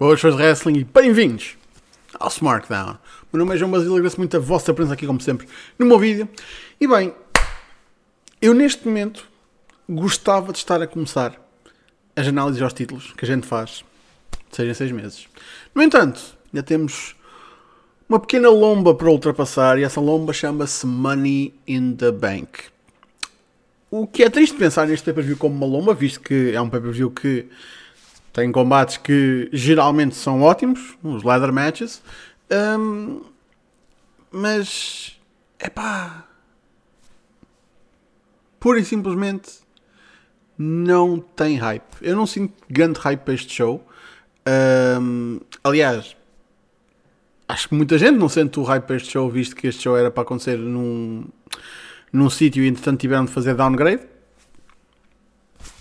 Boas fãs de wrestling e bem-vindos ao SmackDown. Meu nome é João Basílio, agradeço muito a vossa presença aqui, como sempre, no meu vídeo. E bem, eu neste momento gostava de estar a começar as análises aos títulos que a gente faz, seja em seis meses. No entanto, ainda temos uma pequena lomba para ultrapassar e essa lomba chama-se Money in the Bank. O que é triste pensar neste pay-per-view como uma lomba, visto que é um pay-per-view que tem combates que geralmente são ótimos, os ladder matches, um, mas é pá, pura e simplesmente não tem hype. Eu não sinto grande hype para este show. Um, aliás, acho que muita gente não sente o hype para este show, visto que este show era para acontecer num, num sítio e entretanto tiveram de fazer downgrade.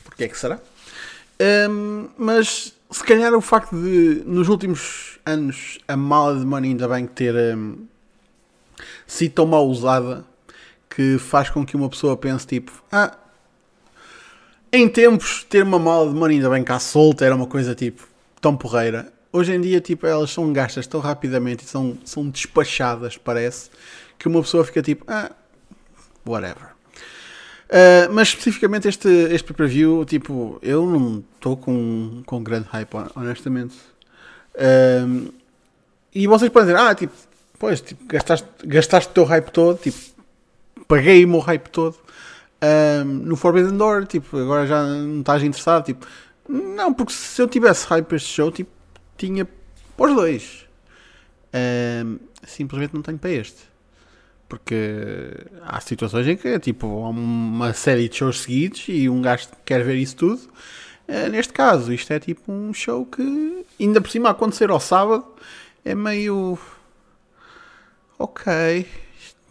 Porquê é que será? Um, mas se calhar o facto de nos últimos anos a mala de Money ainda bem ter um, sido tão mal usada que faz com que uma pessoa pense tipo ah em tempos ter uma mala de Money ainda bem cá solta era uma coisa tipo tão porreira. Hoje em dia tipo elas são gastas tão rapidamente e são, são despachadas parece que uma pessoa fica tipo ah whatever Uh, mas especificamente este, este pay-per-view, tipo, eu não estou com, com grande hype, honestamente. Uh, e vocês podem dizer, ah, tipo, pois, tipo, gastaste, gastaste o teu hype todo, tipo, paguei o meu hype todo uh, no Forbidden Door, tipo, agora já não estás interessado, tipo, não, porque se eu tivesse hype para este show, tipo, tinha para os dois. simplesmente não tenho para este. Porque há situações em que tipo uma série de shows seguidos e um gajo quer ver isso tudo. Eh, neste caso, isto é tipo um show que, ainda por cima, acontecer ao sábado, é meio. Ok,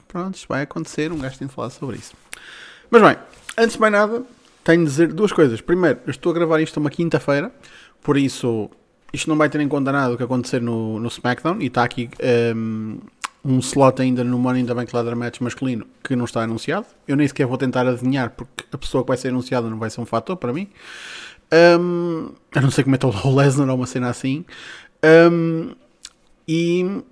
pronto, isto vai acontecer. Um gajo tem de falar sobre isso. Mas bem, antes de mais nada, tenho de dizer duas coisas. Primeiro, eu estou a gravar isto uma quinta-feira, por isso isto não vai ter em conta nada do que acontecer no, no SmackDown e está aqui. Um, ehm, um slot ainda no Money in the Bank Ladder Match masculino que não está anunciado. Eu nem sequer vou tentar adivinhar porque a pessoa que vai ser anunciada não vai ser um fator para mim. Um, a não ser que meta o Lesnar ou uma cena assim. Um, e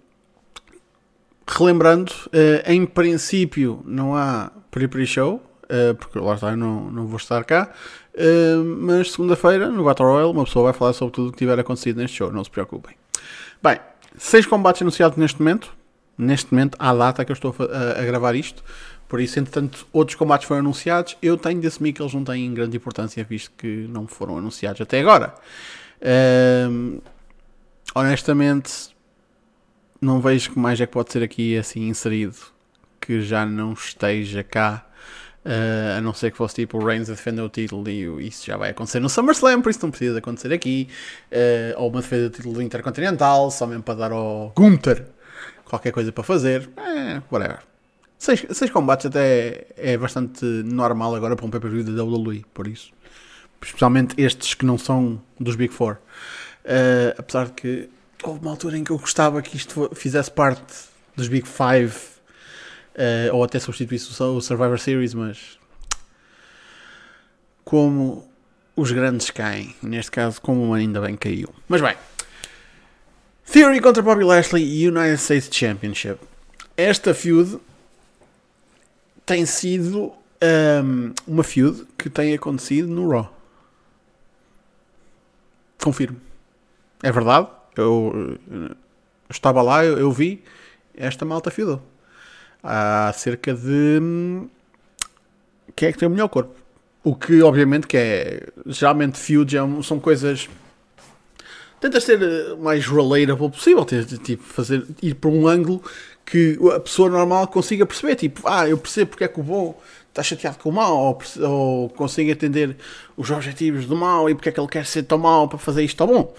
relembrando, uh, em princípio não há pre-pre-show, uh, porque lá está, eu não, não vou estar cá. Uh, mas segunda-feira, no Battle Royale, uma pessoa vai falar sobre tudo o que tiver acontecido neste show, não se preocupem. Bem, seis combates anunciados neste momento neste momento, à data que eu estou a, a, gravar isto. Por isso, entretanto, outros combates foram anunciados. Eu tenho de assumir que eles não têm grande importância, visto que não foram anunciados até agora. Um, honestamente, não vejo que mais é que pode ser aqui assim inserido que já não esteja cá. Uh, a não ser que fosse tipo o Reigns a defender o título e isso já vai acontecer no SummerSlam, por isso não precisa acontecer aqui. Uh, ou uma defesa do título intercontinental, só mesmo para dar ao Gunther qualquer coisa para fazer, é, whatever. Seis, seis combates até é bastante normal agora para um pay-per-view da WWE, por isso. Especialmente estes que não são dos Big Four. Uh, apesar de que houve uma altura em que eu gostava que isto fizesse parte dos Big Five uh, ou até substituísse o Survivor Series, mas como os grandes caem, neste caso, como ainda bem caiu. Mas bem, Theory contra Bobby Lashley United States Championship. Esta feud tem sido um, uma feud que tem acontecido no Raw. Confirmo. É verdade. Eu, eu estava lá, eu, eu, vi esta malta feudou. Há cerca de. Hum, quem é que tem o melhor corpo? O que, obviamente, que é. Geralmente, feuds são coisas tentas ser eh, mais relatable possível, tipo, fazer, ir para um ângulo que a pessoa normal consiga perceber, tipo, ah, eu percebo porque é que o bom está chateado com o mal, ou, ou consigo entender os objetivos do mal e porque é que ele quer ser tão mau para fazer isto tão bom.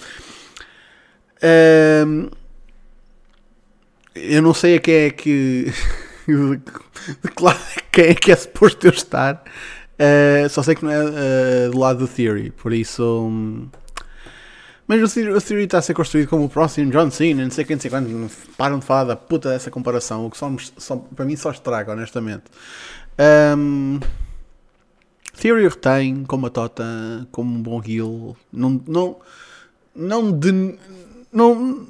Um, eu não sei a quem é que. claro, quem é que é suposto eu estar. Uh, só sei que não é uh, do lado do Theory, por isso. Um, mas o Theory, o Theory está a ser construído como o próximo John Cena, não sei quem, não sei quando. Param de falar da puta dessa comparação, o que só, só, para mim só estraga, honestamente. Um, Theory retém como a Tota, como um bom heel. Não, não, não de. Não,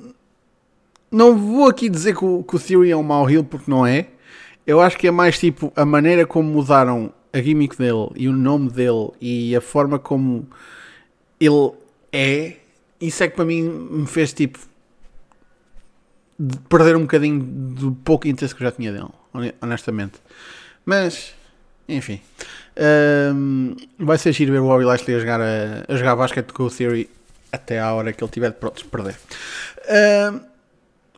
não vou aqui dizer que o, que o Theory é um mau heel porque não é. Eu acho que é mais tipo a maneira como mudaram a gimmick dele e o nome dele e a forma como ele é. Isso é que para mim me fez tipo de perder um bocadinho do pouco interesse que eu já tinha dele, honestamente. Mas, enfim. Um, vai ser giro ver o Bobby Lashley a jogar, a, a jogar basquete com o Theory até à hora que ele tiver pronto de perder. Um,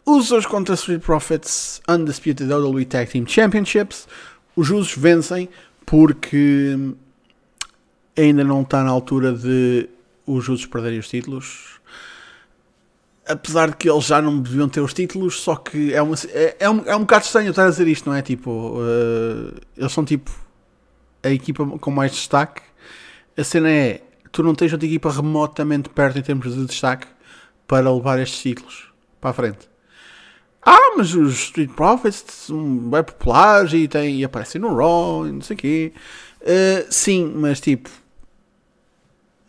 Usos contra Street Profits Undisputed WWE Tag Team Championships. Os Usos vencem porque ainda não está na altura de os Usos perderem os títulos apesar de que eles já não deviam ter os títulos, só que é, uma, é, é, um, é um bocado estranho estar a dizer isto, não é? Tipo, uh, eles são tipo a equipa com mais destaque. A cena é, tu não tens outra equipa remotamente perto em termos de destaque para levar estes títulos para a frente. Ah, mas os Street Profits são bem populares e, tem, e aparecem no Raw e não sei o quê. Uh, sim, mas tipo,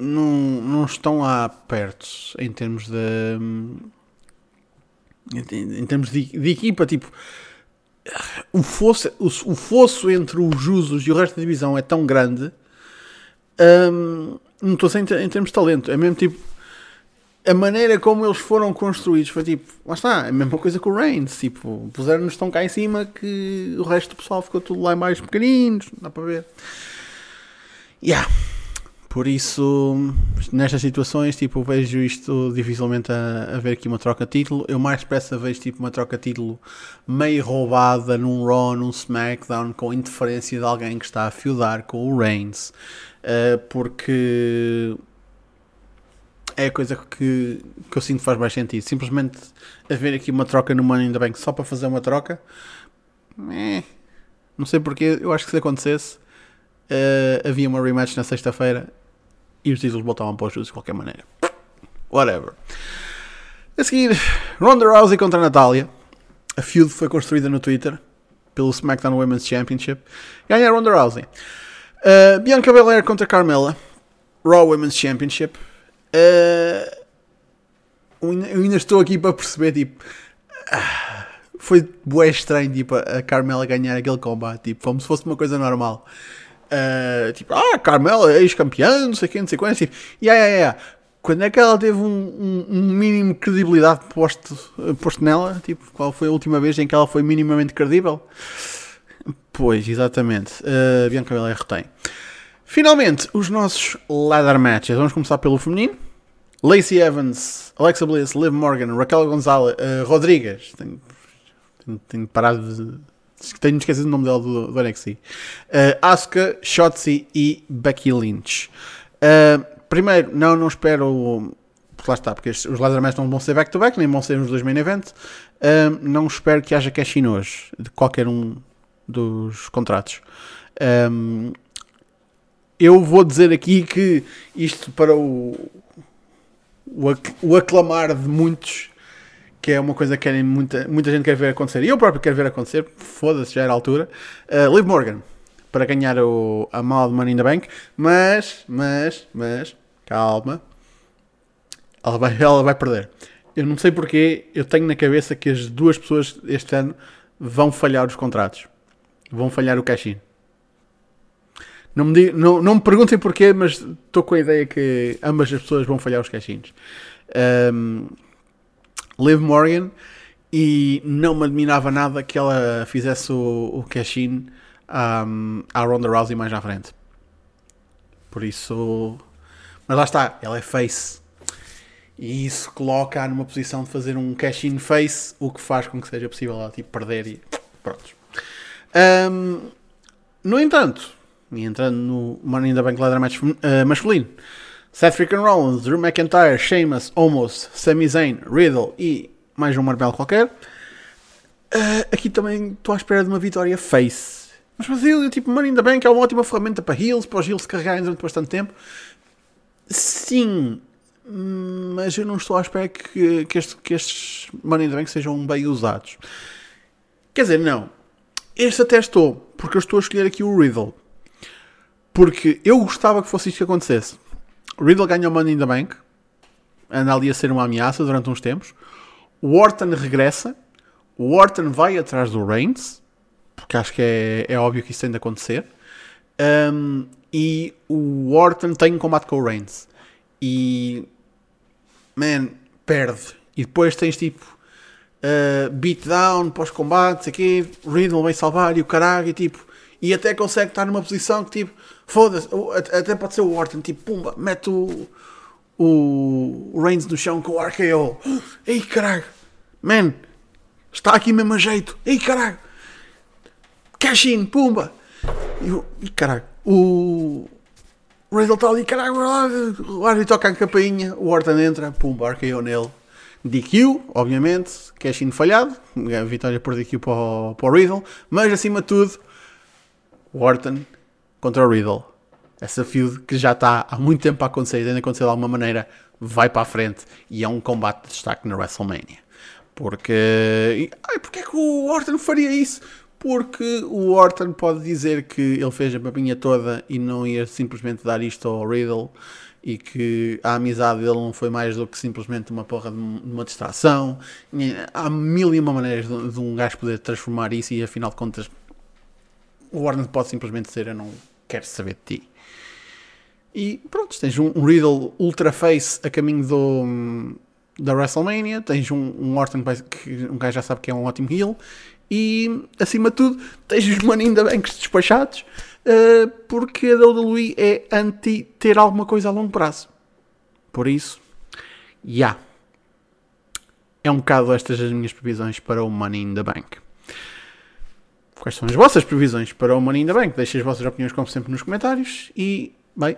não, não estão lá perto em termos de. Em, termos de, de, equipa, tipo. O fosso, o, o fosso entre os Jusos e o resto da divisão é tão grande. Um, não estou sem em termos de talento. É mesmo tipo. A maneira como eles foram construídos foi tipo. Lá está, é a mesma coisa que o Reigns. Tipo, puseram-nos tão cá em cima que o resto do pessoal ficou tudo lá mais pequeninos. Dá para ver. Yeah. Por isso, nestas situações, tipo, vejo isto dificilmente a, a ver aqui uma troca de título. Eu mais depressa vejo tipo uma troca de título meio roubada num Raw, num SmackDown, com interferência de alguém que está a feudar com o Reigns. Uh, porque é a coisa que, que eu sinto faz mais sentido. Simplesmente haver aqui uma troca no Money in the Bank só para fazer uma troca, eh, não sei porque, eu acho que se acontecesse, uh, havia uma rematch na sexta-feira e os títulos voltavam para os Judas de qualquer maneira. Whatever. A seguir, Ronda Rousey contra a Natália. A feud foi construída no Twitter pelo SmackDown Women's Championship. Ganha Ronda Rousey. Uh, Bianca Belair contra Carmella. Raw Women's Championship. Uh, eu ainda estou aqui para perceber, tipo... Uh, foi bué estranho, tipo, a Carmella ganhar aquele combate, tipo, como se fosse uma coisa normal. Uh, tipo, ah, Carmela, ex-campeã, não sei quem, não sei quantos. Tipo, yeah, yeah, yeah. Quando é que ela teve um, um, um, mínimo de credibilidade posto, posto nela? Tipo, qual foi a última vez em que ela foi minimamente credível? Pois, exatamente. Uh, Bianca Belair retém. Finalmente, os nossos ladder matches. Vamos começar pelo feminino. Lacey Evans, Alexa Bliss, Liv Morgan, Raquel Gonzalez, uh, Rodrigues. Tenho, tenho, tenho parado de tenho esquecido o nome dela do, do NXT. Uh, Asuka, Shotzi e Becky Lynch. Uh, primeiro, não, não espero. Porque lá está, porque os Ladder não vão ser back-to-back, -back, nem vão ser os dois main event. Uh, não espero que haja cash hoje de qualquer um dos contratos. Um, eu vou dizer aqui que isto para o, o, o aclamar de muitos que é uma coisa que querem, muita, muita gente quer ver acontecer, e eu próprio quero ver acontecer, foda-se, já era a altura. Uh, Liv Morgan, para ganhar o, a mal de Money in the Bank, mas, mas, mas, calma, ela vai, ela vai perder. Eu não sei porque, eu tenho na cabeça que as duas pessoas este ano vão falhar os contratos, vão falhar o cash-in. Não me, diga, não, não me perguntem porquê, mas estou com a ideia que ambas as pessoas vão falhar os cash-ins. Um, Liv Morgan e não me admirava nada que ela fizesse o, o cash-in um, à Ronda Rousey mais à frente. Por isso. Mas lá está, ela é face. E isso coloca-a numa posição de fazer um cash-in face, o que faz com que seja possível ela tipo, perder e. Pronto. Um, no entanto, e entrando no Money in the Bank Ladder uh, masculino, Seth Freakin' Rollins, Drew McIntyre, Sheamus, Omos, Sami Zayn, Riddle e mais um Marvel qualquer. Uh, aqui também estou à espera de uma vitória face. Mas Brasil, tipo, Money in the Bank é uma ótima ferramenta para heels, para os heels carregarem durante bastante tempo. Sim, mas eu não estou à espera que, que, este, que estes Money in the Bank sejam bem usados. Quer dizer, não. Este até estou, porque eu estou a escolher aqui o Riddle. Porque eu gostava que fosse isto que acontecesse. Riddle ganha o Money in the Bank anda ali a ser uma ameaça durante uns tempos. O Orton regressa. O Orton vai atrás do Reigns, porque acho que é, é óbvio que isso tem de acontecer. Um, e o Orton tem um combate com o Reigns. E. Man, perde. E depois tens tipo. Uh, beatdown pós-combate, aqui, Riddle vai salvar e o caralho, e tipo. E até consegue estar numa posição que tipo. Foda-se, até pode ser o Orton, tipo, pumba, mete o, o Reigns no chão com o RKO. Ei caralho, man, está aqui mesmo a jeito. Ei caralho, cash in, pumba. E, caralho, o Riddle está ali, caralho, o árbitro toca a campainha, o Orton entra, pumba, RKO nele. DQ, obviamente, cash in falhado, vitória por DQ para o, para o Riddle, mas acima de tudo, Orton contra o Riddle. Essa feud que já está há muito tempo a acontecer e tem de acontecer de alguma maneira, vai para a frente e é um combate de destaque na WrestleMania. Porque. Ai, porque é que o Orton faria isso? Porque o Orton pode dizer que ele fez a papinha toda e não ia simplesmente dar isto ao Riddle e que a amizade dele não foi mais do que simplesmente uma porra de uma distração. Há mil e uma maneiras de, de um gajo poder transformar isso e afinal de contas o Orton pode simplesmente dizer eu não quero saber de ti. E pronto, tens um, um Riddle ultra face a caminho do, da WrestleMania, tens um, um Orton que um gajo já sabe que é um ótimo heel e acima de tudo tens os Money in the Banks despachados uh, porque a WWE é anti ter alguma coisa a longo prazo. Por isso, já. Yeah. É um bocado estas as minhas previsões para o Money in the Bank. Quais são as vossas previsões para o Money in the Bank? Deixem as vossas opiniões, como sempre, nos comentários. E, bem,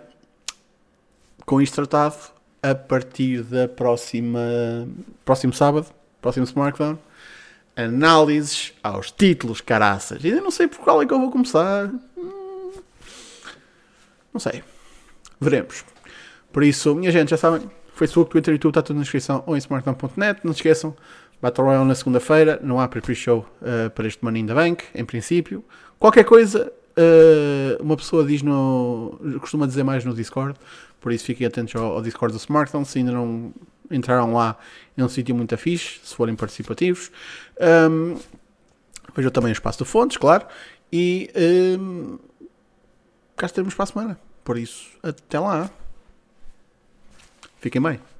com isto tratado, a partir da próxima. próximo sábado, próximo SmackDown, análises aos títulos, caraças. Ainda não sei por qual é que eu vou começar. Hum, não sei. Veremos. Por isso, minha gente, já sabem. Facebook, Twitter, YouTube, está tudo na descrição ou em smartdown.net. Não se esqueçam, Battle Royale na segunda-feira, não há pre-show uh, para este Money in the Bank, em princípio. Qualquer coisa, uh, uma pessoa diz no. costuma dizer mais no Discord, por isso fiquem atentos ao, ao Discord do Smartphone, se ainda não entraram lá, é um sítio muito fixe, se forem participativos. Um, vejam também o espaço de fontes, claro, e um, cá estaremos para a semana. Por isso, até lá. Fiquem bem.